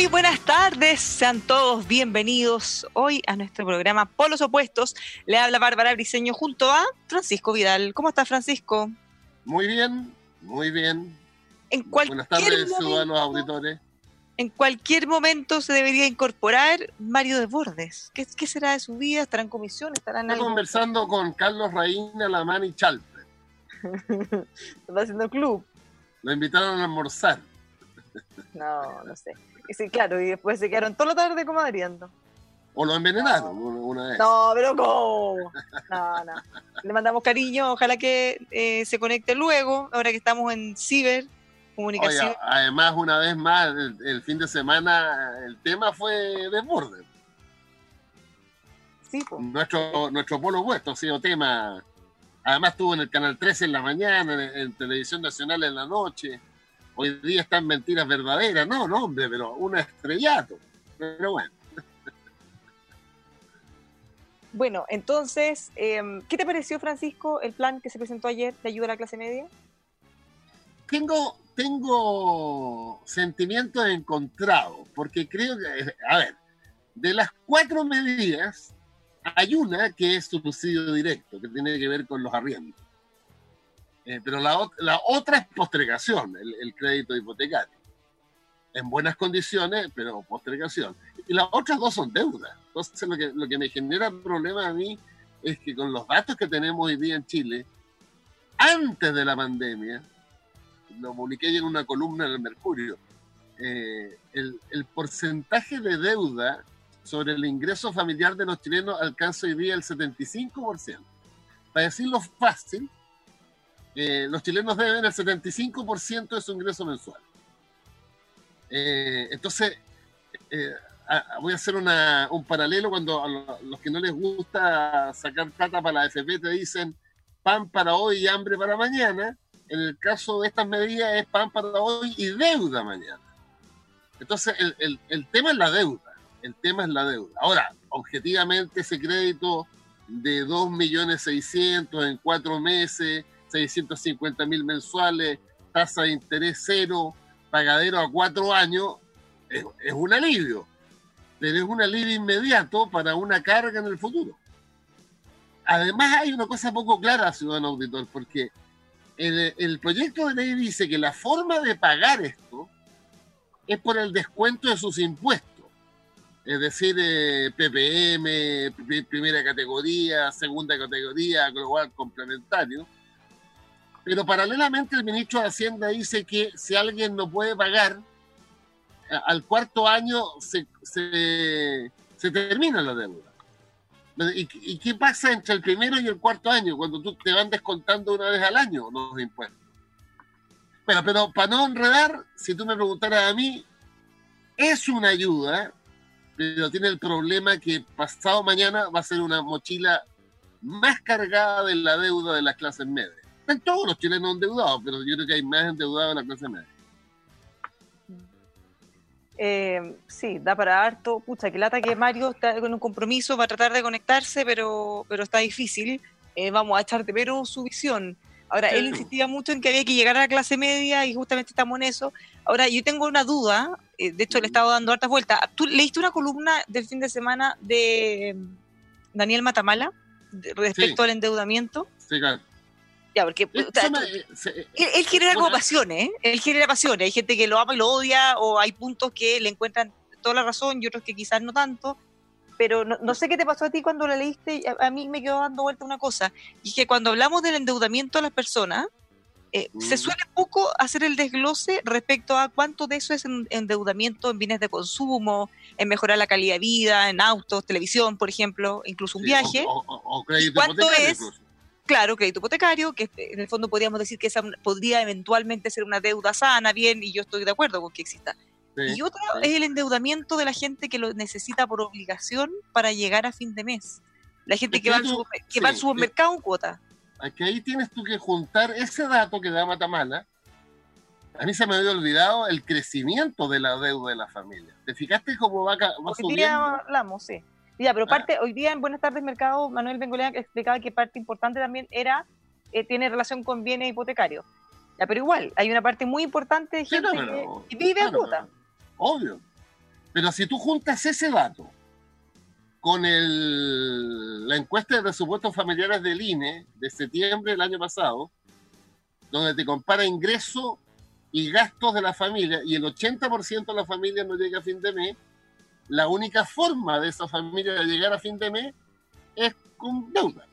Muy buenas tardes, sean todos bienvenidos hoy a nuestro programa Polos Opuestos. Le habla Bárbara Briseño junto a Francisco Vidal. ¿Cómo está Francisco? Muy bien, muy bien. En Buenas tardes, momento, ciudadanos auditores. En cualquier momento se debería incorporar Mario Desbordes. ¿Qué, ¿Qué será de su vida? ¿Estará en comisión? ¿Estará en Estoy algo? conversando con Carlos Raína, Lamán y Chalpe. ¿Está haciendo club? Lo invitaron a almorzar. No, no sé. Sí, claro, y después se quedaron toda la tarde comadreando. O lo envenenaron una, una vez. No, pero ¿cómo? No, no. Le mandamos cariño, ojalá que eh, se conecte luego, ahora que estamos en ciber, comunicación. Oye, además, una vez más, el, el fin de semana, el tema fue desborde. Sí, po. Nuestro, nuestro polo opuesto ha sido tema. Además, estuvo en el canal 13 en la mañana, en, en Televisión Nacional en la noche. Hoy día están mentiras verdaderas. No, no, hombre, pero un estrellato. Pero bueno. Bueno, entonces, eh, ¿qué te pareció, Francisco, el plan que se presentó ayer de ayuda a la clase media? tengo, tengo sentimientos encontrados, porque creo que, a ver, de las cuatro medidas, hay una que es subsidio directo, que tiene que ver con los arriendos. Eh, pero la, la otra es postergación, el, el crédito hipotecario. En buenas condiciones, pero postergación. Y las otras dos son deudas. Entonces, lo que, lo que me genera problema a mí es que con los datos que tenemos hoy día en Chile, antes de la pandemia, lo publiqué en una columna en el Mercurio, eh, el, el porcentaje de deuda sobre el ingreso familiar de los chilenos alcanza hoy día el 75%. Para decirlo fácil, eh, los chilenos deben el 75% de su ingreso mensual. Eh, entonces, eh, a- voy a hacer una- un paralelo cuando a lo- los que no les gusta sacar plata para la FP te dicen pan para hoy y hambre para mañana. En el caso de estas medidas es pan para hoy y deuda mañana. Entonces, el, el- el tema es la deuda. El tema es la deuda. Ahora, objetivamente, ese crédito de 2.600.000 en cuatro meses, 650.000 mensuales, tasa de interés cero, pagadero a cuatro años, es, es un alivio. Pero es un alivio inmediato para una carga en el futuro. Además, hay una cosa poco clara, ciudadano auditor, porque el, proyecto de ley dice que la forma de pagar esto es por el descuento de sus impuestos. Es decir, eh, PPM, pri- primera categoría, segunda categoría, global complementario. Pero paralelamente el ministro de Hacienda dice que si alguien no puede pagar, al cuarto año se, se, termina la deuda. ¿Y, ¿Y qué pasa entre el primero y el cuarto año? Cuando tú te van descontando una vez al año los impuestos. Pero, pero para no enredar, si tú me preguntaras a mí, es una ayuda, pero tiene el problema que pasado mañana va a ser una mochila más cargada de la deuda de las clases medias. Están todos los chilenos endeudados, pero yo creo que hay más endeudados en la clase media. Eh, sí, da para harto. Pucha, que lata que Mario está con un compromiso para tratar de conectarse, pero, pero está difícil. Eh, vamos a echar de menos su visión. Ahora, él insistía mucho en que había que llegar a la clase media y justamente estamos en eso. Ahora, yo tengo una duda eh, de hecho le he estado dando hartas vueltas. ¿Tú leíste una columna del fin de semana de mm, Daniel Matamala respecto al endeudamiento? Sí, claro. Ya, porque él, genera como pasiones, ¿eh? Él genera pasiones. Hay gente que lo ama y lo odia, o hay puntos que le encuentran toda la razón y otros que quizás no tanto. Pero no, sé qué te pasó a ti cuando la leíste. A, mí me quedó dando vuelta una cosa. Y es que cuando hablamos del endeudamiento a las personas, eh, se mm. suele poco hacer el desglose respecto a cuánto de eso es endeudamiento en bienes de consumo, en mejorar la calidad de vida, en autos, televisión, por ejemplo, incluso un viaje. O, crédito hipotecario. Es, claro, crédito hipotecario, que en el fondo podríamos decir que esa podría eventualmente ser una deuda sana, bien, y yo estoy de acuerdo con que exista. y otro es el endeudamiento de la gente que lo necesita por obligación para llegar a fin de mes. La gente que, va, al que va al supermercado en cuota que ahí tienes tú que juntar ese dato que da Matamala. A mí se me había olvidado el crecimiento de la deuda de la familia. ¿Te fijaste cómo va, va subiendo? Hablamos, sí. Ya, pero ah. parte, hoy día en Buenas tardes Mercado, Manuel Bengolea explicaba que parte importante también era, eh, tiene relación con bienes hipotecarios. Ya, pero igual, hay una parte muy importante de gente que vive en cuota. Obvio. Pero si tú juntas ese dato con el, la encuesta de presupuestos familiares del INE de septiembre del año pasado, donde te compara ingreso y gastos de la familia, y el 80% de la familia no llega a fin de mes, la única forma de esa familia de llegar a fin de mes es con deuda.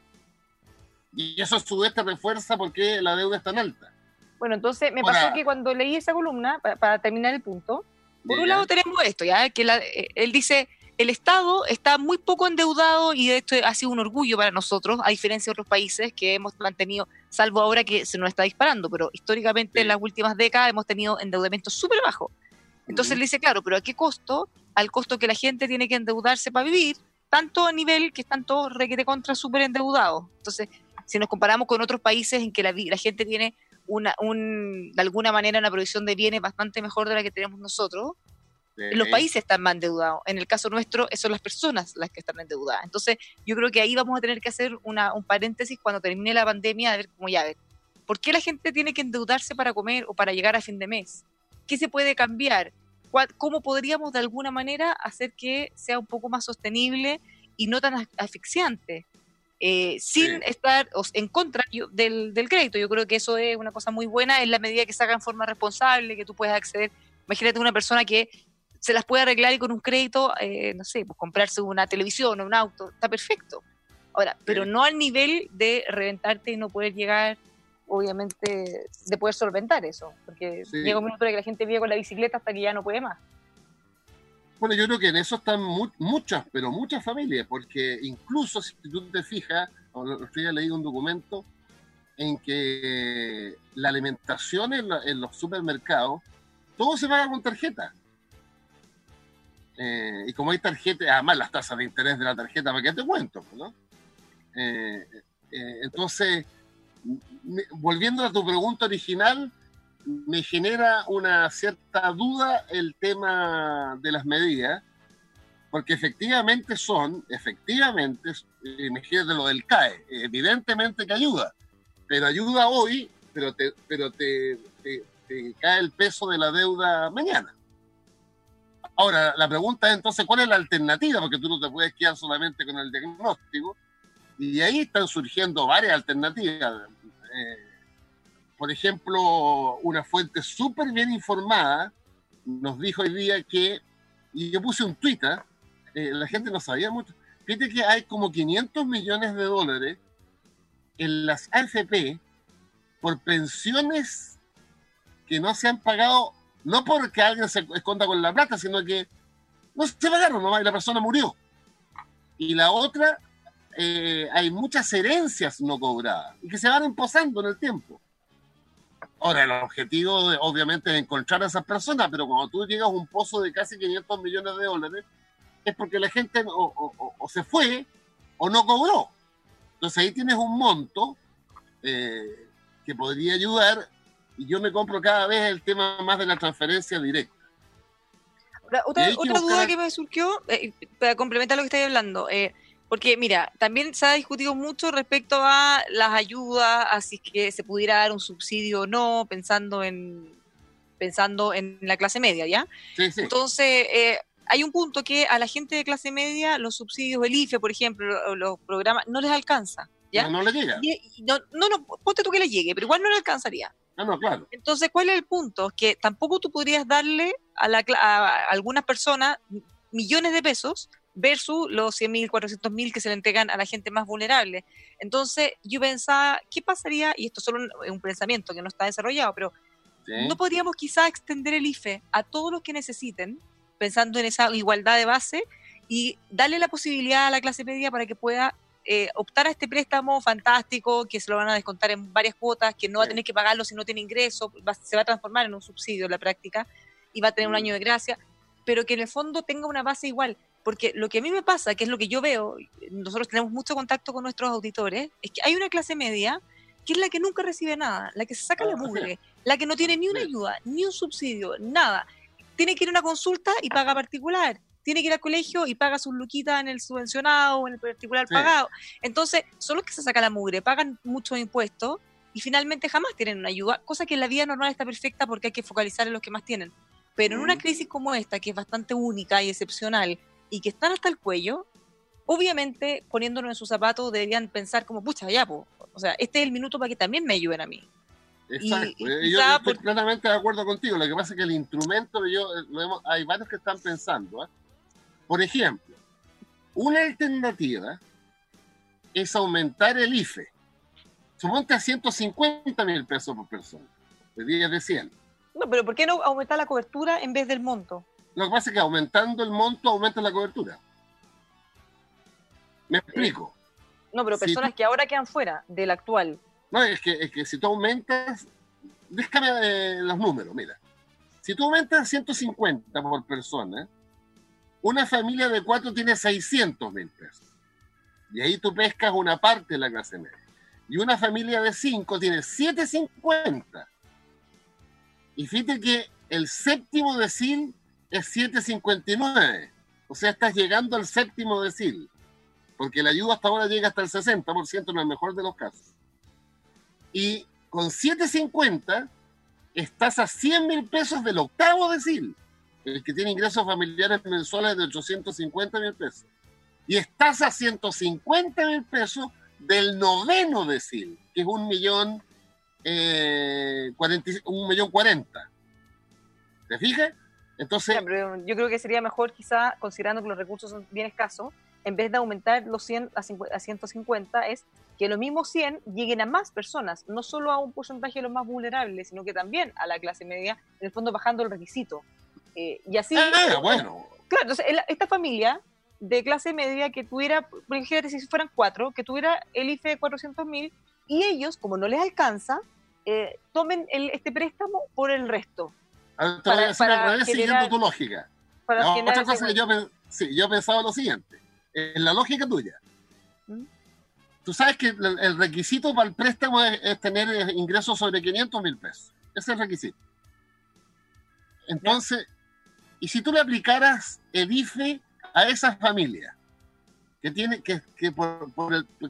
Y eso a su vez te refuerza porque la deuda es tan alta. Bueno, entonces me pasó que cuando leí esa columna, para, terminar el punto, por un lado tenemos esto, ya que eh, él dice, el Estado está muy poco endeudado y esto ha sido un orgullo para nosotros, a diferencia de otros países que hemos mantenido, salvo ahora que se nos está disparando, pero históricamente en las últimas décadas hemos tenido endeudamiento súper bajo. Entonces le dice, claro, pero ¿a qué costo? Al costo que la gente tiene que endeudarse para vivir, tanto a nivel que están todos requete contra súper endeudados. Entonces, si nos comparamos con otros países en que la, la gente tiene una, un, de alguna manera una provisión de bienes bastante mejor de la que tenemos nosotros, los países están más endeudados. En el caso nuestro, son las personas las que están endeudadas. Entonces, yo creo que ahí vamos a tener que hacer una, un paréntesis cuando termine la pandemia, a ver cómo ya, ver, ¿por qué la gente tiene que endeudarse para comer o para llegar a fin de mes? ¿Qué se puede cambiar? ¿Cómo podríamos de alguna manera hacer que sea un poco más sostenible y no tan asfixiante? Eh, sin estar en contra del, del, crédito. Yo creo que eso es una cosa muy buena en la medida que se haga en forma responsable, que tú puedes acceder. Imagínate una persona que se las puede arreglar y con un crédito, eh, no sé, pues comprarse una televisión o un auto, está perfecto. Ahora, pero no al nivel de reventarte y no poder llegar, obviamente, de poder solventar eso, porque llega un minuto de que la gente vive con la bicicleta hasta que ya no puede más. Bueno, yo creo que en eso están muchas, pero muchas familias, porque incluso si tú te fijas, otro día leí un documento en que la alimentación en, en los supermercados, todo se paga con tarjeta. Eh, y como hay tarjetas, además las tasas de interés de la tarjeta, ¿para qué te cuento? ¿no? Eh, eh, entonces, volviendo a tu pregunta original, me genera una cierta duda el tema de las medidas, porque efectivamente son, efectivamente, imagínate lo del CAE, evidentemente que ayuda, pero ayuda hoy, pero te, pero te cae el peso de la deuda mañana. Ahora, la pregunta es entonces, ¿cuál es la alternativa? Porque tú no te puedes quedar solamente con el diagnóstico. Y ahí están surgiendo varias alternativas. Eh, por ejemplo, una fuente súper bien informada nos dijo hoy día que, y yo puse un tuit, ¿ah? eh, la gente no sabía mucho, fíjate que hay como 500 millones de dólares en las AFP por pensiones que no se han pagado no porque alguien se esconda con la plata, sino que no se pagaron nomás y la persona murió. Y la otra, eh, hay muchas herencias no cobradas y que se van imposando en el tiempo. Ahora, el objetivo obviamente es encontrar a esas personas, pero cuando tú llegas a un pozo de casi 500 millones de dólares, es porque la gente o, se fue o no cobró. Entonces ahí tienes un monto eh, que podría ayudar y yo me compro cada vez el tema más de la transferencia directa. otra, duda que me surgió, eh, para complementar lo que estáis hablando, eh, porque mira, también se ha discutido mucho respecto a las ayudas, así que se pudiera dar un subsidio o no, pensando en, pensando en la clase media, ¿ya? Sí, sí. Entonces, eh, hay un punto que a la gente de clase media los subsidios, el IFE, por ejemplo, los, programas, no les alcanza. ¿ya? No, le llega. no, no, no, ponte tú que le llegue, pero igual no le alcanzaría. No, no, claro. Entonces, ¿cuál es el punto? Que tampoco tú podrías darle a, la, a algunas personas millones de pesos versus los 100 mil, 400 mil que se le entregan a la gente más vulnerable. Entonces, yo pensaba, ¿qué pasaría? Y esto es solo un, un pensamiento que no está desarrollado, pero ¿no podríamos quizá extender el IFE a todos los que necesiten, pensando en esa igualdad de base, y darle la posibilidad a la clase media para que pueda eh, optar a este préstamo fantástico, que se lo van a descontar en varias cuotas, que no va a tener que pagarlo si no tiene ingreso, se va a transformar en un subsidio en la práctica y va a tener un mm. año de gracia, pero que en el fondo tenga una base igual. Porque lo que a mí me pasa, que es lo que yo veo, nosotros tenemos mucho contacto con nuestros auditores, es que hay una clase media que es la que nunca recibe nada, la que se saca la ah, mugre, la que no tiene ni una ayuda, ni un subsidio, nada. Tiene que ir a una consulta y paga particular tiene que ir al colegio y paga sus luquitas en el subvencionado o en el particular pagado. Entonces, son los que se sacan la mugre, pagan muchos impuestos y finalmente jamás tienen una ayuda, cosa que en la vida normal está perfecta porque hay que focalizar en los que más tienen. Pero en una crisis como esta, que es bastante única y excepcional y que están hasta el cuello, obviamente poniéndonos en sus zapatos deberían pensar como, pucha, ya, o sea, este es el minuto para que también me ayuden a mí. Exacto, eh, yo, estoy plenamente de acuerdo contigo. Lo que pasa es que el instrumento, yo, lo hay varios que están pensando, ¿eh? Por ejemplo, una alternativa es aumentar el IFE. Suponte a 150 mil pesos por persona. De 10 de 100. No, pero ¿por qué no aumentar la cobertura en vez del monto? Lo que pasa es que aumentando el monto aumenta la cobertura. ¿Me explico? No, pero personas que ahora quedan fuera del actual. No, es que, es que si tú aumentas, déjame eh, los números, mira. Si tú aumentas 150 por persona, una familia de cuatro tiene 600 mil pesos. Y ahí tú pescas una parte de la clase media. Y una familia de cinco tiene 750. Y fíjate que el séptimo decil es 759. O sea, estás llegando al séptimo decil. Porque la ayuda hasta ahora llega hasta el 60% en el mejor de los casos. Y con 750 estás a 100 mil pesos del octavo decil el que tiene ingresos familiares mensuales de 850 mil pesos. Y estás a 150 mil pesos del noveno decil, que es un millón, eh, un millón cuarenta. ¿Te fijas? Entonces... yo creo que sería mejor quizá, considerando que los recursos son bien escasos, en vez de aumentar los 100 a, 150, es que los mismos 100 lleguen a más personas, no solo a un porcentaje de los más vulnerables, sino que también a la clase media, en el fondo bajando el requisito. Eh, y así. Ah, bueno. Claro, entonces esta familia de clase media que tuviera, fíjate si fueran cuatro, que tuviera el IFE de 400 mil y ellos, como no les alcanza, eh, tomen el, este préstamo por el resto. Ah, te voy a decir al revés siguiendo tu lógica. otra cosa que yo, sí, yo pensaba lo siguiente, en la lógica tuya. ¿Mm? Tú sabes que el, requisito para el préstamo es, tener ingresos sobre 500 mil pesos. Ese es el requisito. Entonces, y si tú le aplicaras el IFE a esa familia que, tiene, que, que, por,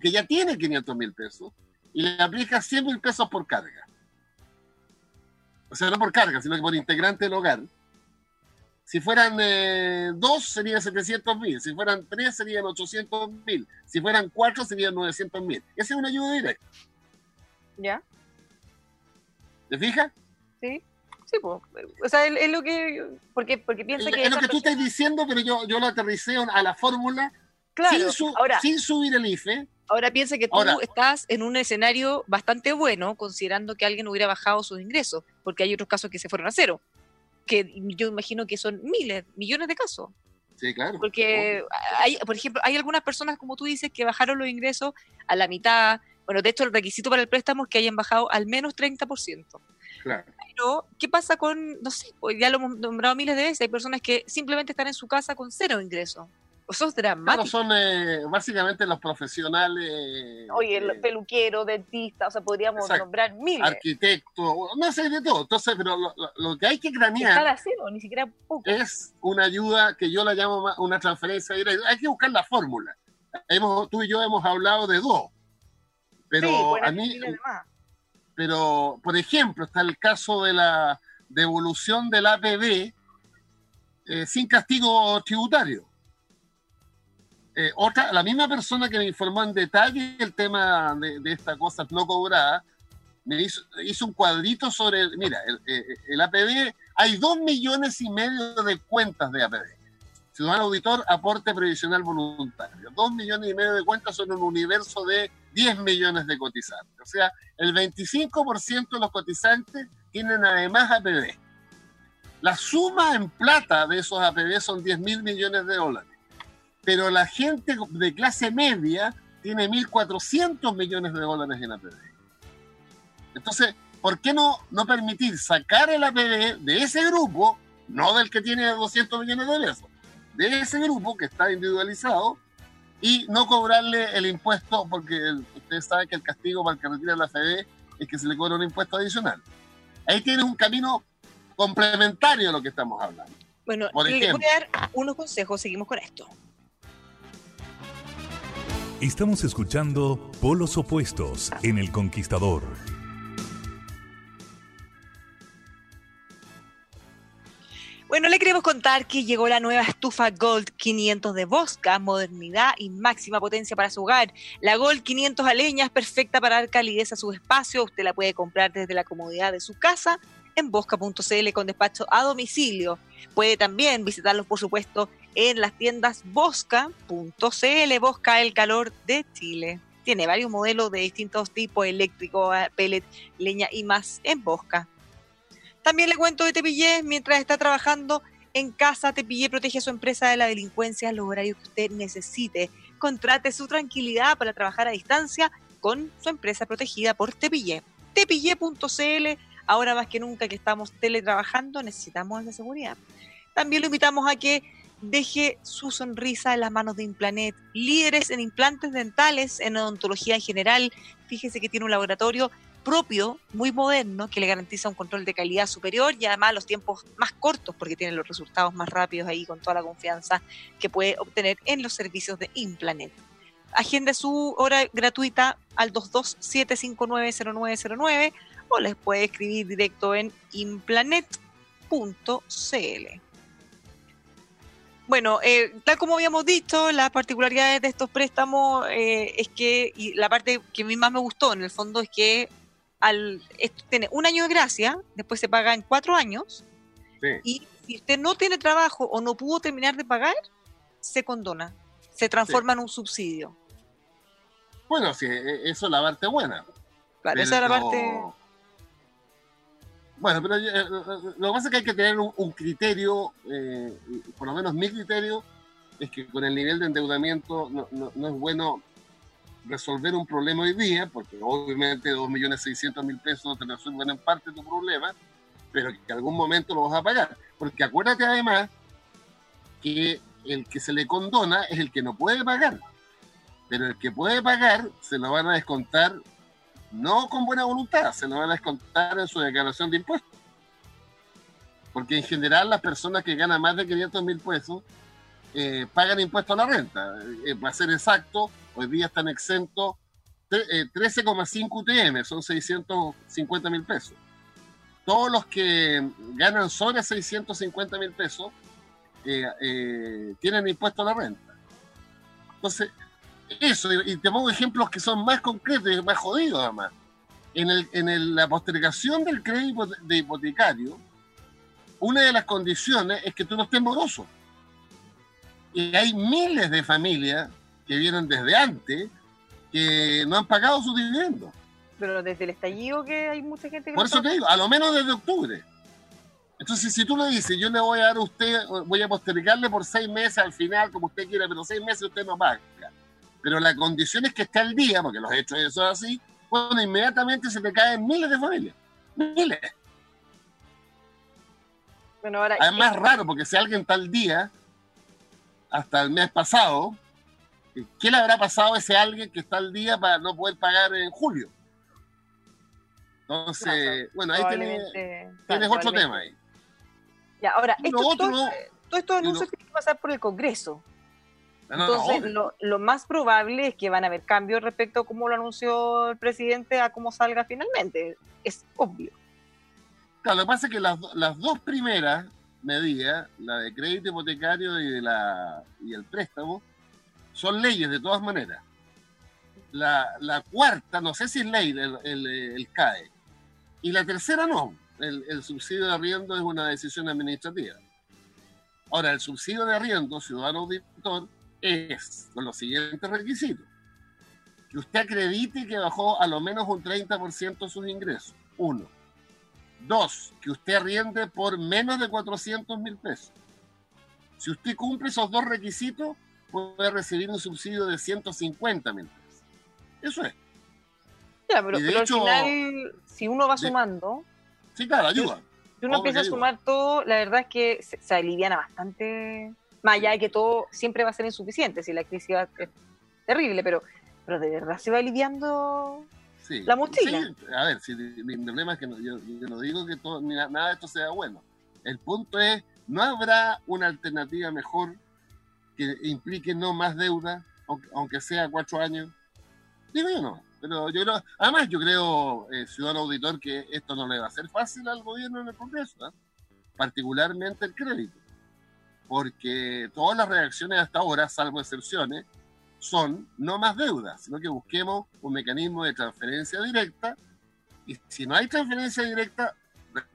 que ya tiene 500 mil pesos y le aplicas 100 mil pesos por carga, o sea, no por carga, sino que por integrante del hogar, si fueran eh, dos serían 700 mil, si fueran tres serían 800 mil, si fueran cuatro serían 900 mil. Esa es una ayuda directa. ¿Ya? ¿Te fijas? Sí. Sí, pues, o sea, es lo que, porque, porque piensa que... Es lo que tú estás diciendo, pero yo, yo lo aterricé a la fórmula claro, sin, ahora, sin subir el IFE. Ahora piensa que tú estás en un escenario bastante bueno, considerando que alguien hubiera bajado sus ingresos, porque hay otros casos que se fueron a cero, que yo imagino que son miles, millones de casos. Sí, claro. Porque, hay, por ejemplo, hay algunas personas, como tú dices, que bajaron los ingresos a la mitad. Bueno, de hecho, el requisito para el préstamo es que hayan bajado al menos 30%. Pero, ¿qué pasa con, no sé, pues ya lo hemos nombrado miles de veces, hay personas que simplemente están en su casa con cero ingresos? Eso es dramático. son eh, básicamente los profesionales. Oye, el eh, peluquero, dentista, o sea, podríamos nombrar miles. Arquitecto, no sé de todo. Entonces, pero lo, que hay que cranear. cero, ni siquiera poco. Es una ayuda que yo la llamo una transferencia Hay que buscar la fórmula. Hemos, tú y yo hemos hablado de dos. Pero a mí pero, por ejemplo, está el caso de la, devolución del APB eh, sin castigo tributario. Eh, otra, la misma persona que me informó en detalle el tema de, de estas cosas no cobradas, me hizo, un cuadrito sobre, el, mira, el, el, el, APB, hay dos millones y medio de cuentas de APB. Ciudadano Auditor, aporte previsional voluntario. Dos millones y medio de cuentas son un universo de 10 millones de cotizantes. O sea, el 25% de los cotizantes tienen además APB. La suma en plata de esos APB son 10 mil millones de dólares. Pero la gente de clase media tiene 1.400 millones de dólares en APB. Entonces, ¿por qué no, no permitir sacar el APB de ese grupo, no del que tiene 200 millones de pesos, de ese grupo que está individualizado y no cobrarle el impuesto, porque el, ustedes saben que el castigo para el que retira la APB es que se le cobra un impuesto adicional. Ahí tienes un camino complementario a lo que estamos hablando. Bueno, Por le voy a dar unos consejos, seguimos con esto. Estamos escuchando Polos Opuestos en El Conquistador. Bueno, le queremos contar que llegó la nueva estufa Gold 500 de Bosca, modernidad y máxima potencia para su hogar. La Gold 500 a leña es perfecta para dar calidez a su espacio. Usted la puede comprar desde la comodidad de su casa en bosca.cl con despacho a domicilio. Puede también visitarlos, por supuesto, en las tiendas bosca.cl, Bosca el calor de Chile. Tiene varios modelos de distintos tipos, eléctrico, pellet, leña y más en Bosca. También le cuento de Tepillé, mientras está trabajando en casa, Tepillé protege a su empresa de la delincuencia en los horarios que usted necesite. Contrate su tranquilidad para trabajar a distancia con su empresa protegida por Tepillé. Tepillé.cl, ahora más que nunca que estamos teletrabajando, necesitamos esa seguridad. También lo invitamos a que deje su sonrisa en las manos de Implanet, líderes en implantes dentales, en odontología en general. Fíjese que tiene un laboratorio propio, muy moderno, que le garantiza un control de calidad superior y además los tiempos más cortos, porque tiene los resultados más rápidos ahí con toda la confianza que puede obtener en los servicios de Implanet. Agende su hora gratuita al 227590909 o les puede escribir directo en implanet.cl. Bueno, eh, tal como habíamos dicho, las particularidades de estos préstamos eh, es que, y la parte que a mí más me gustó en el fondo es que al, esto tiene un año de gracia, después se paga en cuatro años, sí. y si usted no tiene trabajo o no pudo terminar de pagar, se condona, se transforma sí. en un subsidio. Bueno, sí, e, eso es la parte buena. Claro, esa es la parte... Bueno, pero eh, lo que pasa es que hay que tener un, criterio, eh, por lo menos mi criterio, es que con el nivel de endeudamiento no, es bueno resolver un problema hoy día, porque obviamente 2.600.000 pesos te resuelven en parte tu problema, pero que en algún momento lo vas a pagar. Porque acuérdate además que el que se le condona es el que no puede pagar, pero el que puede pagar se lo van a descontar no con buena voluntad, se lo van a descontar en su declaración de impuestos. Porque en general las personas que ganan más de 500 mil pesos eh, pagan impuesto a la renta. Eh, para ser exacto, hoy día están exentos 13,5 UTM, son 650 mil pesos. Todos los que ganan sobre 650 mil pesos eh, eh, tienen impuesto a la renta. Entonces, eso, y te pongo ejemplos que son más concretos y más jodidos además. En, el, en el, la postergación del crédito de hipotecario, una de las condiciones es que tú no estés moroso. Y hay miles de familias que vienen desde antes que no han pagado sus dividendos. Pero desde el estallido que hay mucha gente que Por eso te digo, a lo menos desde octubre. Entonces, si tú le dices, yo le voy a dar a usted, voy a postergarle por seis meses al final, como usted quiera, pero seis meses usted no paga. Pero la condición es que esté al día, porque los hechos es así, bueno, inmediatamente se te caen miles de familias. Miles. Bueno, ahora, Además, raro, porque si alguien está al día, hasta el mes pasado, ¿qué le habrá pasado a ese alguien que está al día para no poder pagar en julio? Entonces, bueno, ahí tienes, tienes otro tema ahí. Ya, ahora, esto, otro, todo, todo estos anuncios tienen que pasar por el Congreso. No, Entonces, lo, más probable es que van a haber cambios respecto a cómo lo anunció el presidente a cómo salga finalmente. Es obvio. Claro, lo que pasa es que las, las dos primeras medidas, la de crédito hipotecario y, de la, y el préstamo, son leyes de todas maneras. La, la cuarta, no sé si es ley, el, el, CAE. Y la tercera no. El, el, subsidio de arriendo es una decisión administrativa. Ahora, el subsidio de arriendo, ciudadano auditor, es con los siguientes requisitos. Que usted acredite que bajó a lo menos un 30% sus ingresos. Uno. Dos, que usted arriende por menos de 400 mil pesos. Si usted cumple esos dos requisitos, puede recibir un subsidio de 150 mil pesos. Eso es. Ya, pero, al final, si uno va sumando. Sí, claro, ayuda. Si uno empieza a sumar todo, la verdad es que se, se, aliviana bastante. Más allá de que todo siempre va a ser insuficiente, si la crisis va, es terrible, pero, pero de verdad se va aliviando la mochila. a ver, si, mi problema es que yo, no digo que todo, nada de esto sea bueno. El punto es, ¿no habrá una alternativa mejor que implique no más deuda, aunque, sea cuatro años? Digo yo no. Pero yo creo, además yo creo, eh, ciudadano auditor, que esto no le va a ser fácil al gobierno en el Congreso, ¿ah? particularmente el crédito, porque todas las reacciones hasta ahora, salvo excepciones, son no más deudas, sino que busquemos un mecanismo de transferencia directa y si no hay transferencia directa,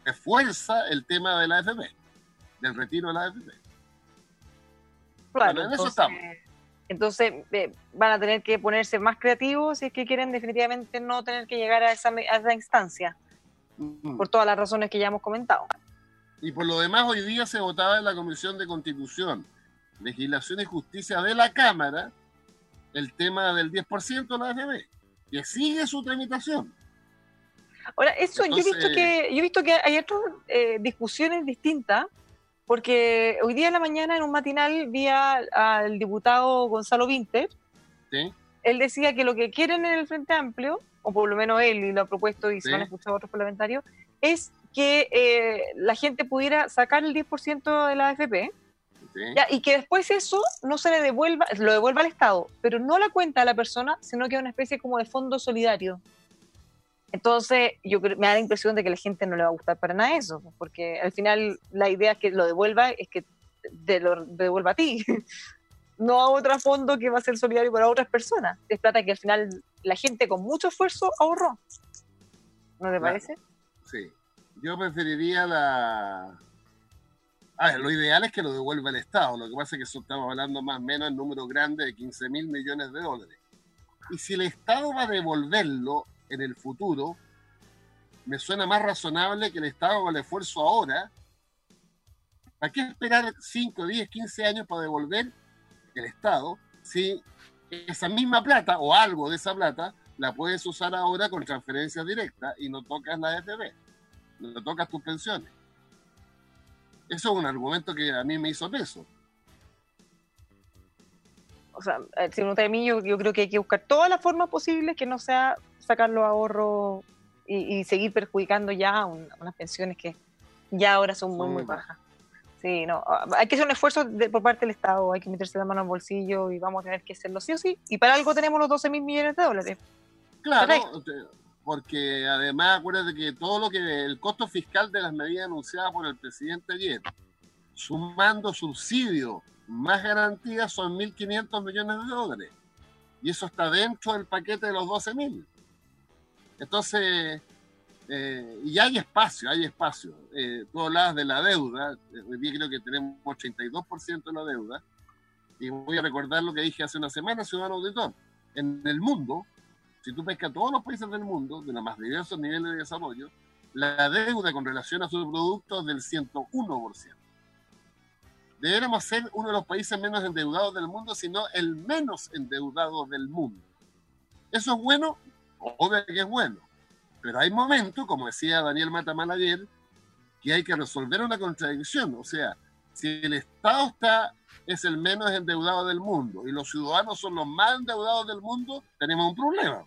refuerza el tema de la AFP, del retiro de la AFP. Claro, en eso estamos. Entonces eh, van a tener que ponerse más creativos si es que quieren definitivamente no tener que llegar a esa, a esa instancia, mm. por todas las razones que ya hemos comentado. Y por lo demás, hoy día se votaba en la Comisión de Constitución, Legislación y Justicia de la Cámara el tema del 10% de la AFB, que sigue su tramitación. Ahora, eso, yo he visto que, yo he visto que hay otras eh, discusiones distintas, porque hoy día en la mañana en un matinal vi al diputado Gonzalo Vinter. Él decía que lo que quieren en el Frente Amplio, o por lo menos él, y lo ha propuesto y se han escuchado otros parlamentarios, es que eh, la gente pudiera sacar el 10% de la AFP y que después eso no se le devuelva, lo devuelva al Estado, pero no la cuenta a la persona, sino que es una especie como de fondo solidario. Entonces, yo me da la impresión de que a la gente no le va a gustar para nada eso, porque al final la idea es que lo devuelva, es que te lo devuelva a ti, no a otro fondo que va a ser solidario para otras personas. Es plata que al final la gente con mucho esfuerzo ahorró. ¿No te parece? Sí. Yo preferiría la, a ver, lo ideal es que lo devuelva el Estado. Lo que pasa es que estamos hablando más o menos en número grande de 15 mil millones de dólares. Y si el Estado va a devolverlo en el futuro, me suena más razonable que el Estado haga el esfuerzo ahora. ¿Para qué esperar 5, 10, 15 años para devolver el Estado si esa misma plata o algo de esa plata la puedes usar ahora con transferencias directas y no tocas la FB, no tocas tus pensiones? Eso es un argumento que a mí me hizo peso. O sea, eh, si uno de mí, yo, creo que hay que buscar todas las formas posibles que no sea sacar los ahorros y, seguir perjudicando ya unas pensiones que ya ahora son muy, muy bajas. Sí, no, ah, hay que hacer un esfuerzo por parte del Estado, hay que meterse la mano al bolsillo y vamos a tener que hacerlo sí o sí. Y para algo tenemos los 12 mil millones de dólares. Claro, porque además acuérdate que todo lo que el costo fiscal de las medidas anunciadas por el presidente ayer, sumando subsidios más garantías, son 1.500 millones de dólares. Y eso está dentro del paquete de los 12.000. Entonces, eh, y hay espacio, hay espacio. Eh, tú hablabas de la deuda, eh, hoy día creo que tenemos 82% de la deuda, y voy a recordar lo que dije hace una semana, ciudadano auditor. En el mundo, si tú pescas todos los países del mundo, de los más diversos niveles de desarrollo, la deuda con relación a sus productos es del 101%. Deberíamos ser uno de los países menos endeudados del mundo, sino el menos endeudado del mundo. ¿Eso es bueno? Obvio que es bueno. Pero hay momentos, como decía Daniel Matamal ayer, que hay que resolver una contradicción. O sea, si el Estado está, es el menos endeudado del mundo y los ciudadanos son los más endeudados del mundo, tenemos un problema.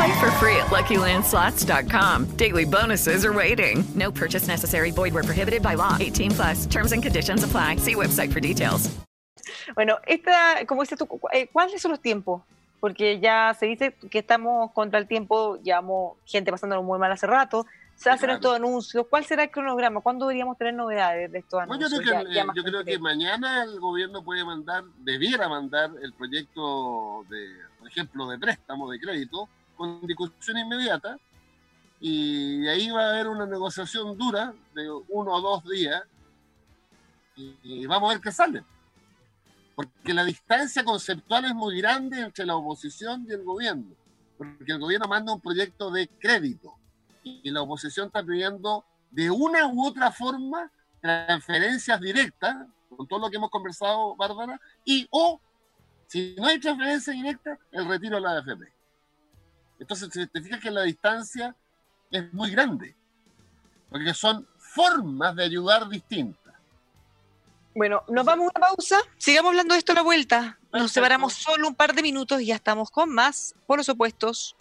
Play for free at LuckyLandSlots.com. Daily bonuses are waiting. No purchase necessary. Void where prohibited by law. 18 plus. Terms and conditions apply. See website for details. Bueno, esta, como dices tú, eh, ¿cuáles son los tiempos? Porque ya se dice que estamos contra el tiempo, llevamos gente pasándolo muy mal hace rato, se hacen estos anuncios. ¿Cuál será el cronograma? ¿Cuándo deberíamos tener novedades de estos anuncios? yo creo, que, yo creo que mañana el gobierno puede mandar, debiera mandar el proyecto de, por ejemplo, de préstamo de crédito con discusión inmediata y ahí va a haber una negociación dura de uno o dos días y, vamos a ver qué sale. Porque la distancia conceptual es muy grande entre la oposición y el gobierno. Porque el gobierno manda un proyecto de crédito y la oposición está pidiendo de una u otra forma transferencias directas, con todo lo que hemos conversado, Bárbara, y o, si no hay transferencia directa, el retiro de la AFP. Entonces, te fijas que la distancia es muy grande, porque son formas de ayudar distintas. Bueno, nos vamos a una pausa, sigamos hablando de esto a la vuelta. Nos separamos solo un par de minutos y ya estamos con más por los opuestos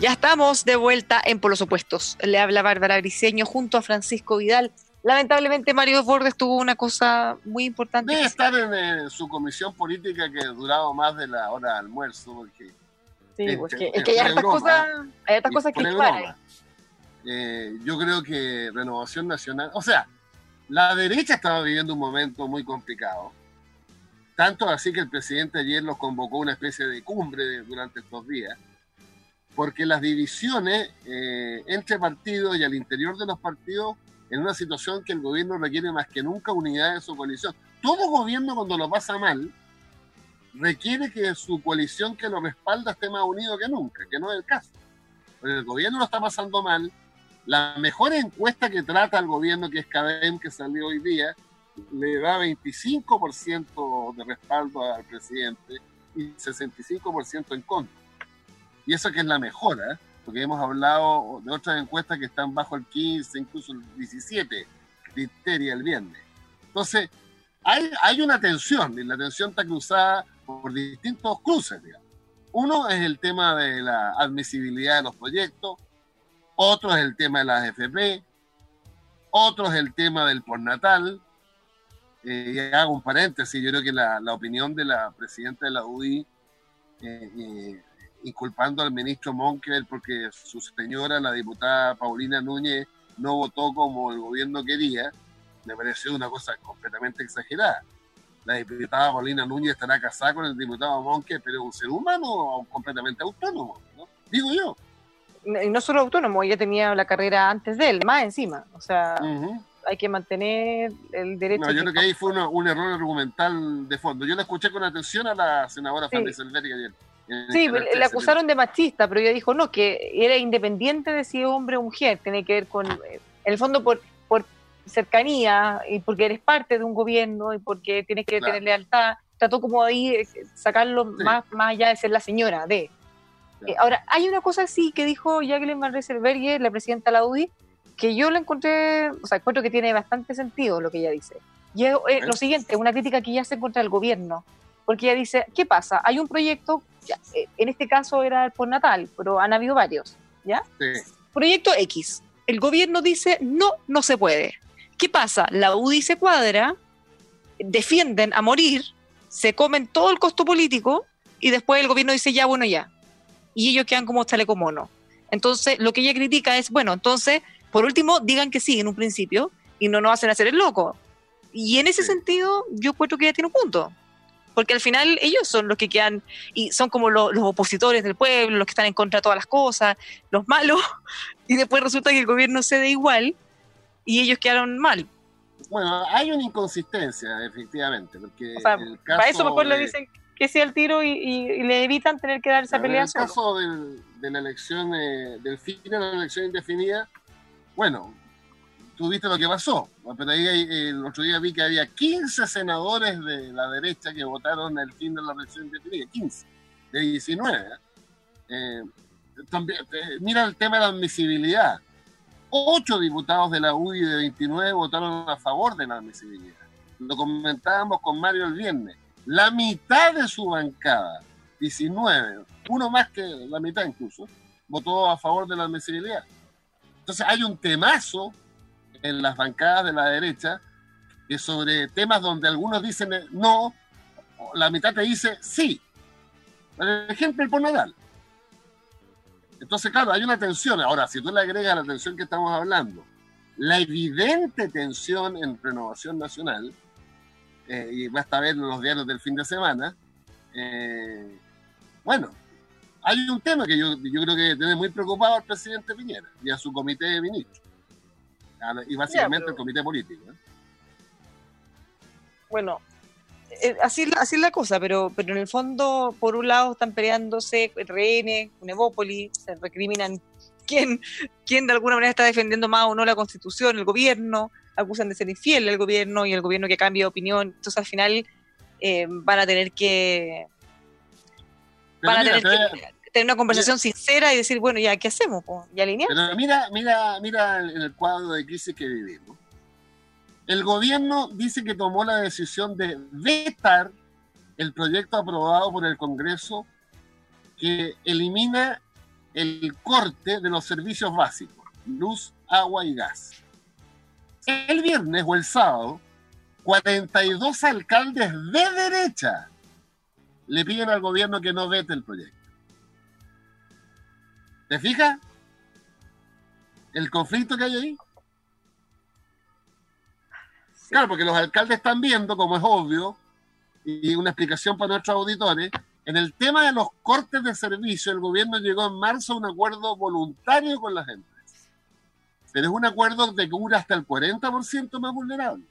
Ya estamos de vuelta en Polos Opuestos. Le habla Bárbara Briceño junto a Francisco Vidal. Lamentablemente Mario Borges tuvo una cosa muy importante. Debe estar en eh, su comisión política que ha durado más de la hora de almuerzo. Porque, sí, es que hay estas cosas, hay estas cosas que eh, Yo creo que Renovación Nacional, o sea, la derecha estaba viviendo un momento muy complicado. Tanto así que el presidente ayer los convocó a una especie de cumbre durante estos días porque las divisiones eh, entre partidos y al interior de los partidos en una situación que el gobierno requiere más que nunca unidad de su coalición. Todo gobierno cuando lo pasa mal requiere que su coalición que lo respalda esté más unido que nunca, que no es el caso. Pero el gobierno lo está pasando mal. La mejor encuesta que trata el gobierno, que es CADEM, que salió hoy día, le da 25% de respaldo al presidente y 65% en contra. Y eso que es la mejora, porque hemos hablado de otras encuestas que están bajo el 15, incluso el 17 criteria el viernes. Entonces, hay, hay una tensión, y la tensión está cruzada por distintos cruces. Uno es el tema de la admisibilidad de los proyectos, otro es el tema de las AFP, otro es el tema del postnatal. Eh, y hago un paréntesis, yo creo que la, la opinión de la presidenta de la UDI eh, eh inculpando al ministro Monker porque su señora, la diputada Paulina Núñez, no votó como el gobierno quería, me pareció una cosa completamente exagerada. La diputada Paulina Núñez estará casada con el diputado Monker, pero es un ser humano completamente autónomo, ¿no? digo yo. Y no solo autónomo, ella tenía la carrera antes de él, más encima. O sea, hay que mantener el derecho. No, yo creo que ahí fue un error argumental de fondo. Yo le escuché con atención a la senadora sí. Fanny ayer. Sí, le acusaron de machista, pero ella dijo no, que era independiente de si es hombre o mujer, tiene que ver con, en el fondo, por, por cercanía y porque eres parte de un gobierno y porque tienes que tener lealtad. Trató como ahí eh, sacarlo más, más allá de ser la señora de. Eh, ahora, hay una cosa así que dijo Jacqueline Van Rieselberghe, la presidenta de la UDI, que yo la encontré, o sea, encuentro que tiene bastante sentido lo que ella dice. Y es eh, lo siguiente, una crítica que ya se contra el gobierno, porque ella dice, ¿qué pasa? Hay un proyecto eh, en este caso era el natal, pero han habido varios, ¿ya? Proyecto X. El gobierno dice, no, no se puede. ¿Qué pasa? La UDI se cuadra, defienden a morir, se comen todo el costo político y después el gobierno dice, ya, bueno, ya. Y ellos quedan como chaleco mono. Entonces, lo que ella critica es, bueno, entonces, por último, digan que sí en un principio y no nos hacen hacer el loco. Y en ese sentido, yo encuentro que ella tiene un punto porque al final ellos son los que quedan y son como los opositores del pueblo, los que están en contra de todas las cosas, los malos, y después resulta que el gobierno cede igual y ellos quedaron mal. Bueno, hay una inconsistencia, efectivamente, porque para eso mejor le dicen que sea el tiro y, le evitan tener que dar esa pelea. En el caso de la elección, del fin de la elección indefinida, Bueno, tú viste lo que pasó, pero ahí el otro día vi que había 15 senadores de la derecha que votaron el fin de la elección indefinida, 15, de 19. Eh, también, eh, mira el tema de la admisibilidad. Ocho diputados de la UDI de 29 votaron a favor de la admisibilidad. Lo comentábamos con Mario el viernes. La mitad de su bancada, 19, uno más que la mitad incluso, votó a favor de la admisibilidad. Entonces hay un temazo en las bancadas de la derecha que sobre temas donde algunos dicen no, la mitad te dice sí. Por ejemplo, el Nadal. Entonces, claro, hay una tensión. Ahora, si tú le agregas la tensión que estamos hablando, la evidente tensión en Renovación Nacional, eh, y basta ver los diarios del fin de semana, eh, bueno, hay un tema que yo, yo creo que tiene muy preocupado al presidente Piñera y a su comité de ministros, y básicamente el comité político. ¿eh? Bueno, eh, así, así es la cosa, pero, pero en el fondo, por un lado, están peleándose RN, Unevópolis, se recriminan quién, quién de alguna manera está defendiendo más o no la constitución, el gobierno, acusan de ser infiel el gobierno y el gobierno que cambia de opinión. Entonces, al final, eh, van a tener que. Van a tener que tener una conversación sincera y decir, bueno, ya, ¿qué hacemos? ¿Ya alineamos? Pero mira, mira, mira el cuadro de crisis que vivimos el gobierno dice que tomó la decisión de vetar el proyecto aprobado por el Congreso que elimina el corte de los servicios básicos, luz, agua y gas. El viernes o el sábado, 42 alcaldes de derecha le piden al gobierno que no vete el proyecto. ¿Te fijas? El conflicto que hay ahí. Claro, porque los alcaldes están viendo, como es obvio, y una explicación para nuestros auditores, en el tema de los cortes de servicio, el gobierno llegó en marzo a un acuerdo voluntario con las empresas. Pero es un acuerdo que cubre hasta el 40% más vulnerable.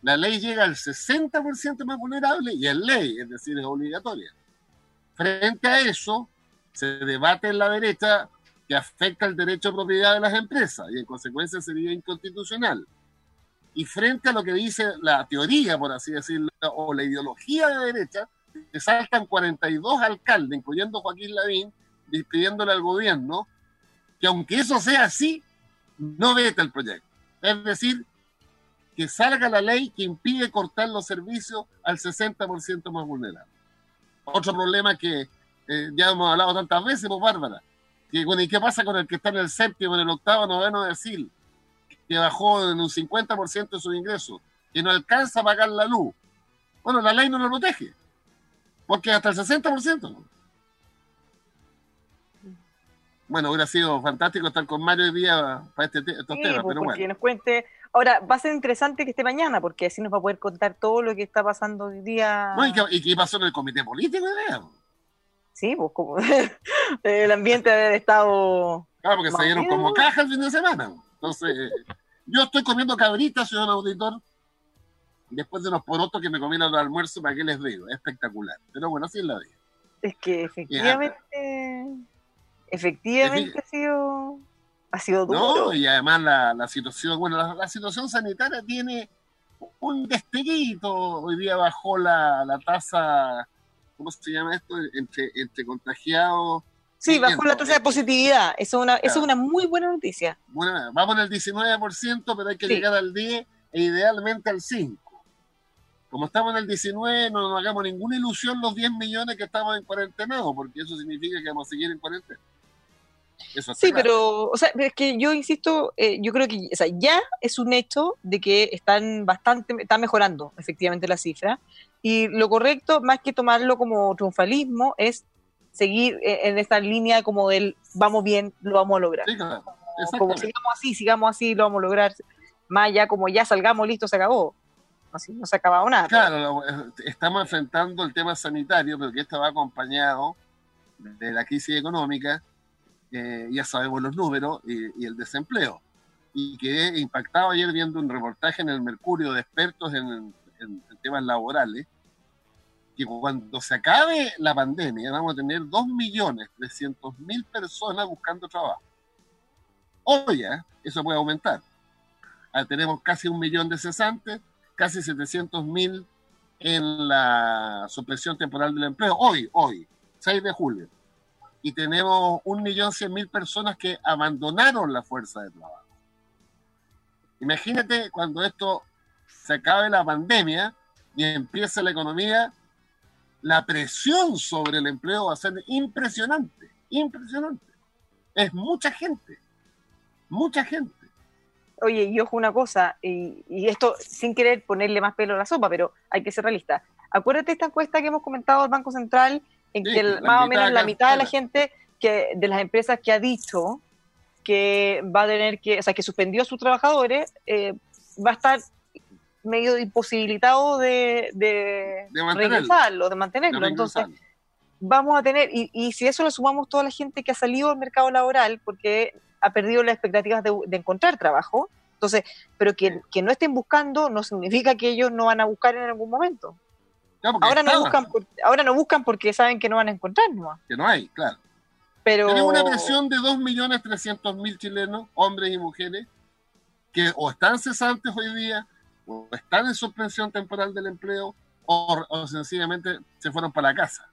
La ley llega al 60% más vulnerable y es ley, es decir, es obligatoria. Frente a eso, se debate en la derecha que afecta el derecho a propiedad de las empresas y en consecuencia sería inconstitucional y frente a lo que dice la teoría, por así decirlo, o la ideología de derecha, se saltan 42 alcaldes, incluyendo Joaquín Lavín, pidiéndole al gobierno que aunque eso sea así, no vete el proyecto. Es decir, que salga la ley que impide cortar los servicios al 60% más vulnerable. Otro problema que eh, ya hemos hablado tantas veces, pues Bárbara, que bueno, ¿y qué pasa con el que está en el séptimo, en el octavo, noveno decir? que bajó en un 50% de sus ingresos, que no alcanza a pagar la luz. Bueno, la ley no lo protege, porque hasta el 60%. Bueno, hubiera sido fantástico estar con Mario hoy día para este estos temas, pues, pero bueno. nos cuente. Ahora, va a ser interesante que esté mañana, porque así nos va a poder contar todo lo que está pasando hoy día. ¿y, qué, pasó en el comité político? Sí, pues como el ambiente ha estado. Claro, porque se dieron como caja el fin de semana. Entonces, yo estoy comiendo cabritas, señor auditor, después de los porotos que me comieron al almuerzo, ¿para qué les digo? Es espectacular. Pero bueno, así es la vida. Es que efectivamente, efectivamente ha sido, ha sido duro. No, y además la, la situación, bueno, la, situación sanitaria tiene un destellito. Hoy día bajó la, la tasa, ¿cómo se llama esto? Entre, entre contagiados Sí, bajó la tasa de positividad. Eso es una, es una muy buena noticia. Bueno, vamos en el 19%, pero hay que llegar al 10 e idealmente al 5. Como estamos en el 19, no nos hagamos ninguna ilusión los 10 millones que estamos en cuarentena, porque eso significa que vamos a seguir en cuarentena. Eso sí, pero o sea, es que yo insisto, eh, yo creo que o sea, ya es un hecho de que están bastante, están mejorando efectivamente la cifra. Y lo correcto, más que tomarlo como triunfalismo, es seguir eh, en esta línea como del vamos bien, lo vamos a lograr. como, sigamos así, sigamos así, lo vamos a lograr. Más ya como ya salgamos, listo, se acabó. Así, no se ha acabado nada. Claro, estamos enfrentando el tema sanitario, pero que esto va acompañado de la crisis económica, eh, ya sabemos los números, y, el desempleo. Y que he impactado ayer viendo un reportaje en el Mercurio de expertos en temas laborales, que cuando se acabe la pandemia vamos a tener 2.300.000 personas buscando trabajo. Hoy ya, eso puede aumentar. Ah, tenemos casi un millón de cesantes, casi 700 mil en la suspensión temporal del empleo. Hoy, hoy, 6 de julio. Y tenemos un millón cien mil personas que abandonaron la fuerza de trabajo. Imagínate cuando esto se acabe la pandemia y empiece la economía, la presión sobre el empleo va a ser impresionante, impresionante. Es mucha gente, mucha gente. Oye, y ojo una cosa, y, esto sin querer ponerle más pelo a la sopa, pero hay que ser realista. Acuérdate esta encuesta que hemos comentado del Banco Central, en que más o menos la mitad de la gente que de las empresas que ha dicho que va a tener que, o sea, que suspendió a sus trabajadores, eh, va a estar medio imposibilitado de, de, de mantenerlo. de mantenerlo. Entonces, vamos a tener, y, y, si eso lo sumamos toda la gente que ha salido al mercado laboral porque ha perdido las expectativas de, encontrar trabajo, entonces, pero que, que, no estén buscando no significa que ellos no van a buscar en algún momento. ahora, no buscan ahora no buscan porque saben que no van a encontrar ¿no? Que no hay, claro. Pero... Tenemos una presión de 2.300.000 chilenos, hombres y mujeres, que o están cesantes hoy día, o están en suspensión temporal del empleo, o, sencillamente se fueron para la casa.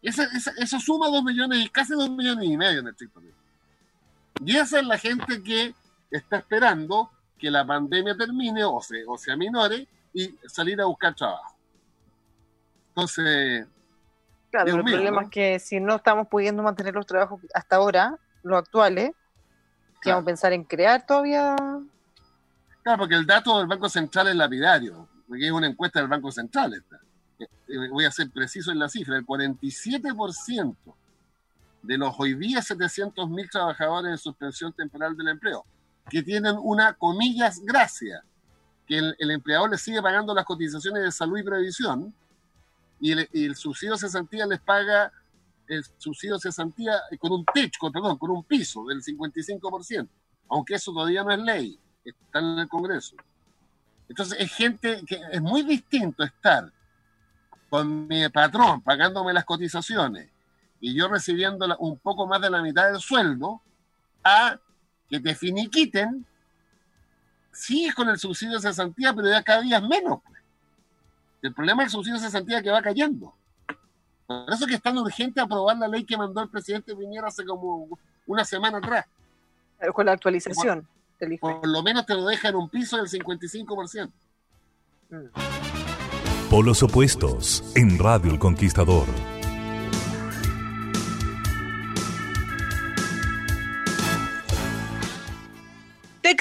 eso suma 2 millones y casi 2 millones y medio en el TikTok. Y esa es la gente que está esperando que la pandemia termine o se, o se aminore y salir a buscar trabajo. Entonces. Claro, el problema es que si no estamos pudiendo mantener los trabajos hasta ahora, los actuales, que vamos a pensar en crear todavía. Claro, porque el dato del Banco Central es lapidario, porque es una encuesta del Banco Central. Esta. Eh, eh, voy a ser preciso en la cifra: el 47% de los hoy día 700.000 trabajadores en suspensión temporal del empleo, que tienen una, comillas, gracia, que el, empleador les sigue pagando las cotizaciones de salud y previsión, y el, subsidio de cesantía les paga el subsidio cesantía con un techo, perdón, con un piso del 55%, aunque eso todavía no es ley, está en el Congreso. Entonces es gente que es muy distinto estar con mi patrón pagándome las cotizaciones y yo recibiendo un poco más de la mitad del sueldo, a que te finiquiten, sigues con el subsidio de cesantía, pero ya cada día es menos. Pues. El problema es el subsidio de cesantía que va cayendo. Por eso es que es tan urgente aprobar la ley que mandó el presidente Piñera hace como una semana atrás. con la actualización Por lo menos te lo deja en un piso del 55%. Polos opuestos en Radio El Conquistador.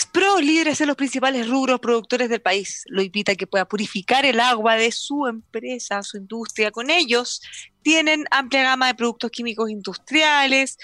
Texpro, líderes en los principales rubros productores del país, lo invita a que pueda purificar el agua de su empresa, su industria. Con ellos tienen amplia gama de productos químicos industriales,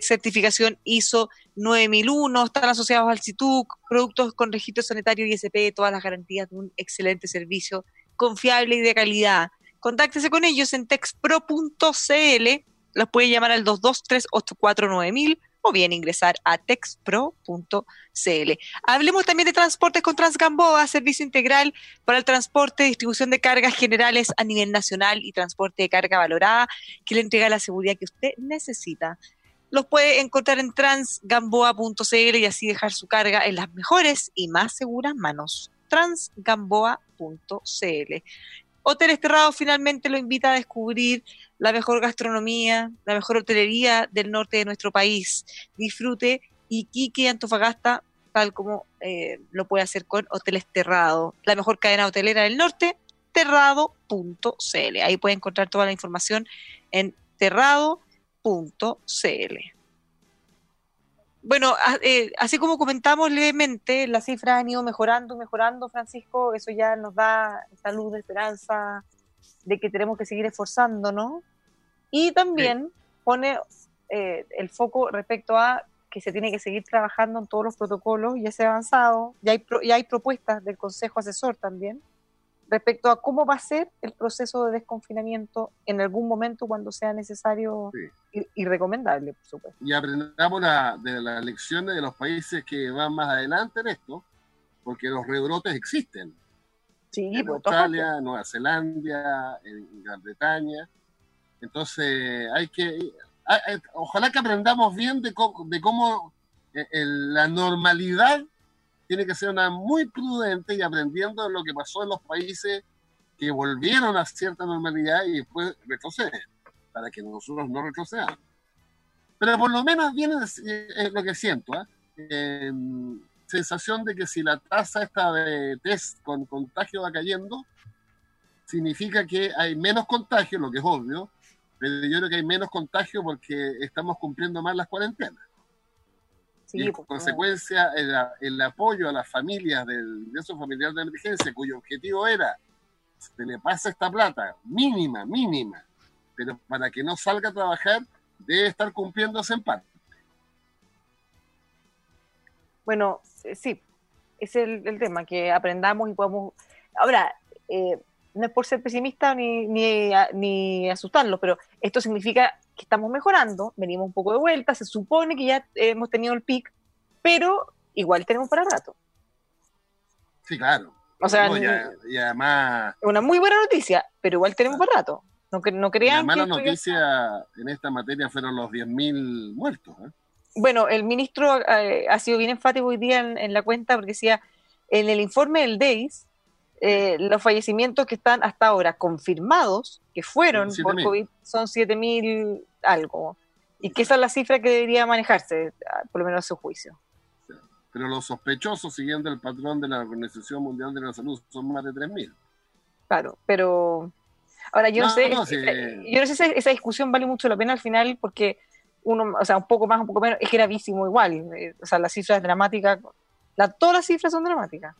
certificación ISO 9001, están asociados al CITUC, productos con registro sanitario ISP, todas las garantías de un excelente servicio confiable y de calidad. Contáctese con ellos en texpro.cl, los puede llamar al 223-849000 o bien ingresar a texpro.cl. Hablemos también de transportes con Transgamboa, servicio integral para el transporte, distribución de cargas generales a nivel nacional y transporte de carga valorada que le entrega la seguridad que usted necesita. Los puede encontrar en transgamboa.cl y así dejar su carga en las mejores y más seguras manos. transgamboa.cl. Hoteles Terrados finalmente lo invita a descubrir la mejor gastronomía, la mejor hotelería del norte de nuestro país. Disfrute Iquique Antofagasta tal como eh, lo puede hacer con Hoteles Terrado, la mejor cadena hotelera del norte, terrado.cl. Ahí puede encontrar toda la información en terrado.cl. Bueno, eh, así como comentamos levemente, las cifras han ido mejorando, mejorando, Francisco, eso ya nos da salud, esperanza de que tenemos que seguir esforzándonos. Y también pone eh, el foco respecto a que se tiene que seguir trabajando en todos los protocolos, ya se ha avanzado, ya hay, ya hay propuestas del Consejo Asesor también, respecto a cómo va a ser el proceso de desconfinamiento en algún momento cuando sea necesario y, recomendable, por supuesto. Y aprendamos de las lecciones de los países que van más adelante en esto, porque los rebrotes existen. Sí, en Australia, Nueva Zelanda, en Gran Bretaña. Entonces, hay que. Ojalá que aprendamos bien de cómo, de cómo eh, la normalidad tiene que ser una muy prudente y aprendiendo lo que pasó en los países que volvieron a cierta normalidad y después retroceden, para que nosotros no retrocedamos. Pero por lo menos viene es lo que siento, ¿eh? sensación de que si la tasa esta de test con contagio va cayendo, significa que hay menos contagio, lo que es obvio, pero yo creo que hay menos contagio porque estamos cumpliendo más las cuarentenas. Y en pues, consecuencia, el, apoyo a las familias del ingreso familiar de emergencia, cuyo objetivo era se le pasa esta plata, mínima, mínima, pero para que no salga a trabajar, debe estar cumpliéndose en parte. Bueno, sí, es el, tema, que aprendamos y podamos... Ahora, eh, no es por ser pesimista ni, ni, ni asustarlo, pero esto significa que estamos mejorando, venimos un poco de vuelta, se supone que ya hemos tenido el pic, pero igual tenemos para rato. Sí, claro. O sea, y además... Una muy buena noticia, pero igual tenemos para rato. No, no crean la mala noticia en esta materia fueron los 10.000 muertos. ¿eh? Bueno, el ministro eh, ha sido bien enfático hoy día en, en, la cuenta porque decía, en el informe del DEIS, eh, los fallecimientos que están hasta ahora confirmados, que fueron por COVID, son 7.000 algo. Y que esa es la cifra que debería manejarse, por lo menos a su juicio. Pero los sospechosos, siguiendo el patrón de la Organización Mundial de la Salud, son más de 3.000. Claro, pero... Ahora, yo no, sé, eh, yo no sé si esa discusión vale mucho la pena al final, porque uno, o sea, un poco más, un poco menos, es gravísimo igual. Eh, o sea, las cifras dramáticas, la, todas las cifras son dramáticas.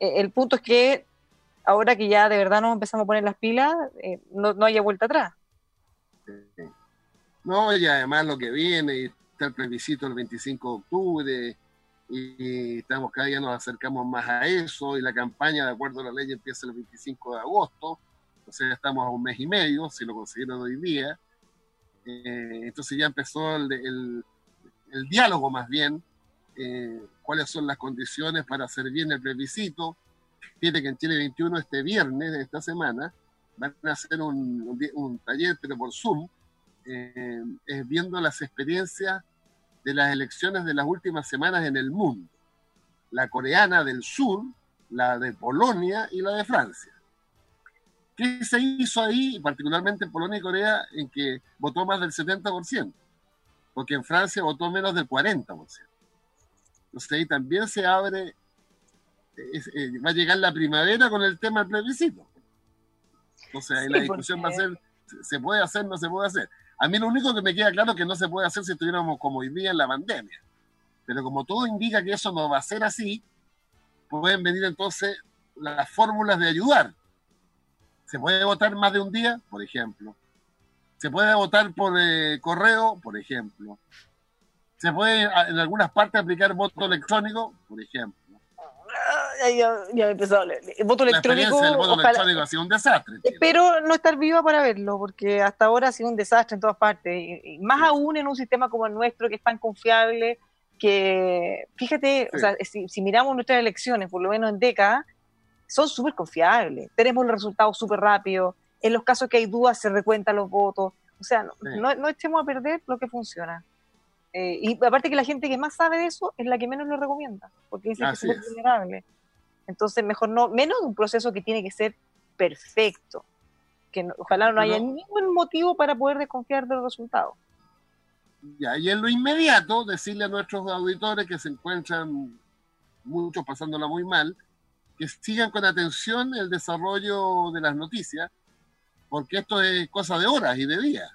Eh, el punto es que ahora que ya de verdad nos empezamos a poner las pilas, eh, no, no, haya vuelta atrás. No, y además lo que viene, está el plebiscito el 25 de octubre, y, estamos cada día nos acercamos más a eso, y la campaña, de acuerdo a la ley, empieza el 25 de agosto, o sea, estamos a un mes y medio, si lo consiguieron hoy día. Eh, entonces ya empezó el, el, el diálogo más bien, eh, cuáles son las condiciones para hacer bien el plebiscito. Fíjate que en Chile 21 este viernes de esta semana van a hacer un, taller, pero por Zoom, eh, viendo las experiencias de las elecciones de las últimas semanas en el mundo. La coreana del sur, la de Polonia y la de Francia. ¿Qué se hizo ahí, particularmente en Polonia y Corea, en que votó más del 70%? Porque en Francia votó menos del 40%. Entonces ahí también se abre, eh, va a llegar la primavera con el tema del plebiscito. Entonces ahí la discusión va a ser, ¿se puede hacer, no se puede hacer? A mí lo único que me queda claro es que no se puede hacer si estuviéramos como hoy día en la pandemia. Pero como todo indica que eso no va a ser así, pueden venir entonces las fórmulas de ayudar. ¿Se puede votar más de un día? Por ejemplo. ¿Se puede votar por eh, correo? Por ejemplo. Se puede en algunas partes aplicar voto electrónico, por ejemplo. Ya, ya empezó El voto electrónico. El voto electrónico ha sido un desastre. Espero no estar viva para verlo, porque hasta ahora ha sido un desastre en todas partes. Y, más aún en un sistema como el nuestro, que es tan confiable, que, fíjate, o sea, si, si, miramos nuestras elecciones, por lo menos en décadas, son súper confiables. Tenemos los resultados súper rápidos. En los casos que hay dudas, se recuentan los votos. O sea, no, no echemos a perder lo que funciona. Eh, y aparte que la gente que más sabe de eso es la que menos lo recomienda, porque dice que es vulnerable. Entonces, mejor no, menos de un proceso que tiene que ser perfecto, que ojalá no haya ningún motivo para poder desconfiar de los resultados. Ya, y en lo inmediato, decirle a nuestros auditores que se encuentran muchos pasándola muy mal, que sigan con atención el desarrollo de las noticias, porque esto es cosa de horas y de días.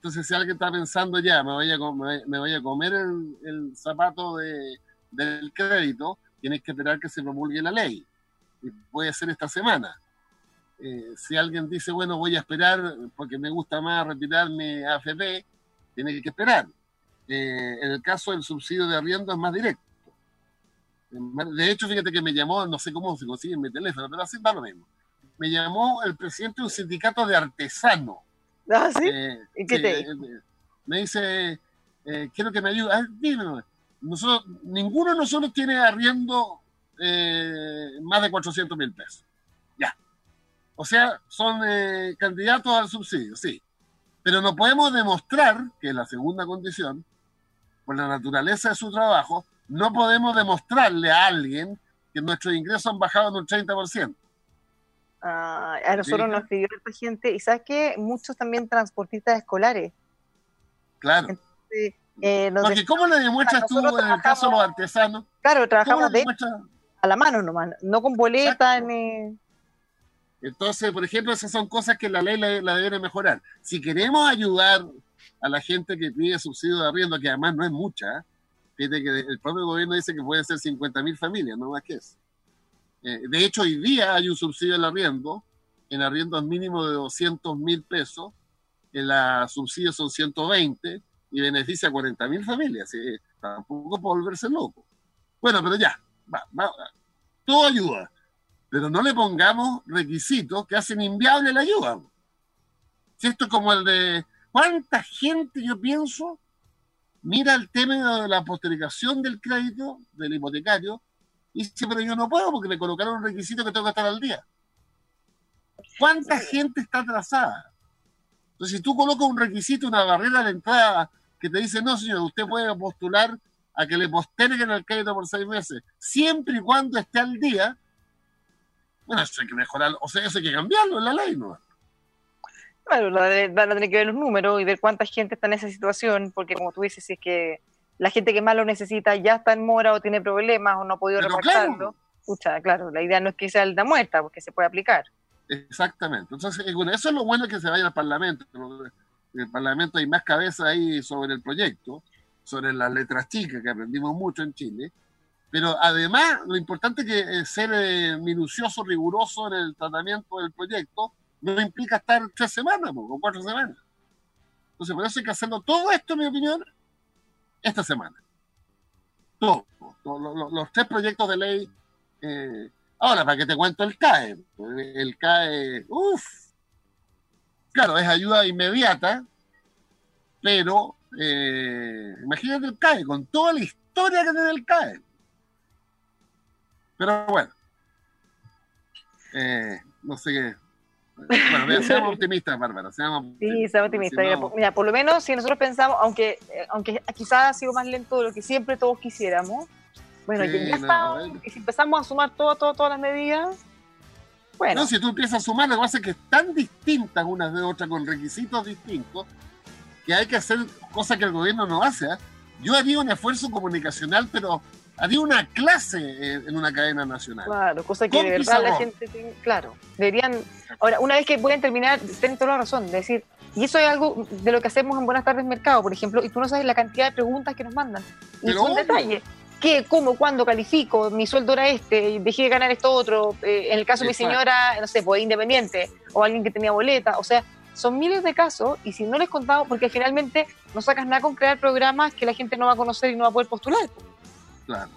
Entonces, si alguien está pensando ya, me voy a, comer el, zapato de, del crédito, tienes que esperar que se promulgue la ley. Y puede ser esta semana. Eh, si alguien dice, bueno, voy a esperar porque me gusta más retirar mi AFP, tiene que esperar. Eh, en el caso del subsidio de arriendo es más directo. De hecho, fíjate que me llamó, no sé cómo se consigue en mi teléfono, pero así va lo mismo. Me llamó el presidente de un sindicato de artesanos ¿Ah, sí? Eh, ¿Y qué te dice? Eh, me dice, eh, quiero que me ayude. Ah, dime, nosotros, ninguno de nosotros tiene arriendo más de 400 mil pesos. Ya. O sea, son candidatos al subsidio, sí. Pero no podemos demostrar, que es la segunda condición, por la naturaleza de su trabajo, no podemos demostrarle a alguien que nuestros ingresos han bajado en un 30%. Ah, a nosotros nos pidió esta gente, y sabes que muchos también transportistas escolares. Claro. eh, Porque ¿cómo le demuestras tú en el caso de los artesanos? Claro, trabajamos de, a la mano nomás, no con boleta ni... Entonces, por ejemplo, esas son cosas que la ley la, la debe mejorar. Si queremos ayudar a la gente que pide subsidio de arriendo, que además no es mucha, fíjate que el propio gobierno dice que puede ser 50 mil familias, no más que eso. Eh, de hecho, hoy día hay un subsidio al arriendo, en arriendo mínimo de 200 mil pesos, en la subsidio son 120 y beneficia a 40 mil familias. tampoco por volverse loco. Bueno, pero ya, va, va, todo ayuda, pero no le pongamos requisitos que hacen inviable la ayuda. Si esto es como el de cuánta gente, yo pienso, mira el tema de la postergación del crédito, del hipotecario, y dice, pero yo no puedo porque me colocaron un requisito que tengo que estar al día. ¿Cuánta gente está atrasada? Entonces, si tú colocas un requisito, una barrera de entrada que te dice, no, señor, usted puede postular a que le posterguen el crédito por seis meses, siempre y cuando esté al día, bueno, eso hay que mejorar, o sea, eso hay que cambiarlo en la ley, ¿no? Claro, van a tener que ver los números y ver cuánta gente está en esa situación, porque como tú dices, si es que la gente que más lo necesita ya está en mora o tiene problemas o no ha podido reportarlo, claro. claro, la idea no es que sea la muerta, porque se puede aplicar. Exactamente. Entonces, eh, bueno, eso es lo bueno que se vaya al Parlamento. En el Parlamento hay más cabeza ahí sobre el proyecto, sobre las letras chicas, que aprendimos mucho en Chile. Pero además, lo importante es que ser eh, minucioso, riguroso en el tratamiento del proyecto, no implica estar tres semanas o cuatro semanas. Entonces, por eso hay que hacerlo todo esto, en mi opinión, esta semana. Todo, los, tres proyectos de ley. Eh, ahora, para que te cuento el CAE. El CAE, uff, claro, es ayuda inmediata, pero eh, imagínate el CAE, con toda la historia que tiene el CAE. Pero bueno, eh, no sé qué, bueno, seamos optimistas, Bárbara. Seamos sí, seamos optimistas. mira, por lo menos si nosotros pensamos, aunque, eh, aunque quizás ha sido más lento de lo que siempre todos quisiéramos, bueno, y si empezamos a sumar todo, todo, todas las medidas, bueno. No, si tú empiezas a sumar, lo que pasa es que están distintas unas de otras, con requisitos distintos, que hay que hacer cosas que el gobierno no hace. ¿eh? Yo haría un esfuerzo comunicacional, pero había una clase en una cadena nacional. Claro, cosa que de verdad la gente, claro, deberían, ahora, una vez que pueden terminar, tienen toda la razón, de decir, y eso es algo de lo que hacemos en Buenas Tardes Mercado, por ejemplo, y tú no sabes la cantidad de preguntas que nos mandan, y son detalles. ¿Qué, cómo, cuándo califico? Mi sueldo era este, dejé de ganar esto otro. Eh, en el caso de mi señora, no sé, pues independiente, o alguien que tenía boleta, o sea, son miles de casos y si no les contamos, porque finalmente no sacas nada con crear programas que la gente no va a conocer y no va a poder postular. Claro.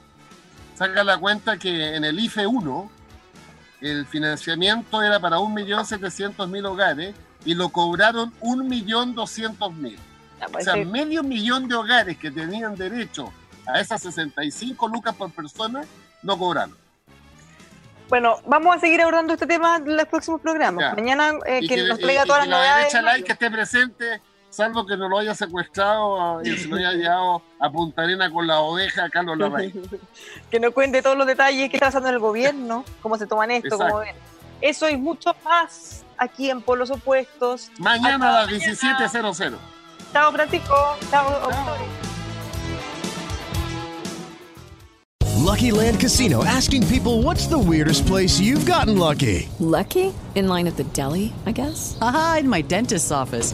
Saca la cuenta que en el IFE 1 el financiamiento era para 1.700.000 hogares y lo cobraron 1.200.000. O sea, medio millón de hogares que tenían derecho a esas 65 lucas por persona no cobraron. Bueno, vamos a seguir abordando este tema en los próximos programas. Mañana eh, que, nos traiga todas las novedades. La que esté presente salvo que no lo haya secuestrado y se lo haya llevado a Punta Arena con la oveja Carlos Larraín. que nos cuente todos los detalles que está pasando en el gobierno, cómo se toman esto, cómo ven. Eso y mucho más aquí en Polos Opuestos. Mañana a las 17.00. Chao, Francisco. Chao, Lucky Land Casino asking people what's the weirdest place you've gotten lucky? Lucky? In line at the deli, I guess? Aha, in my dentist's office.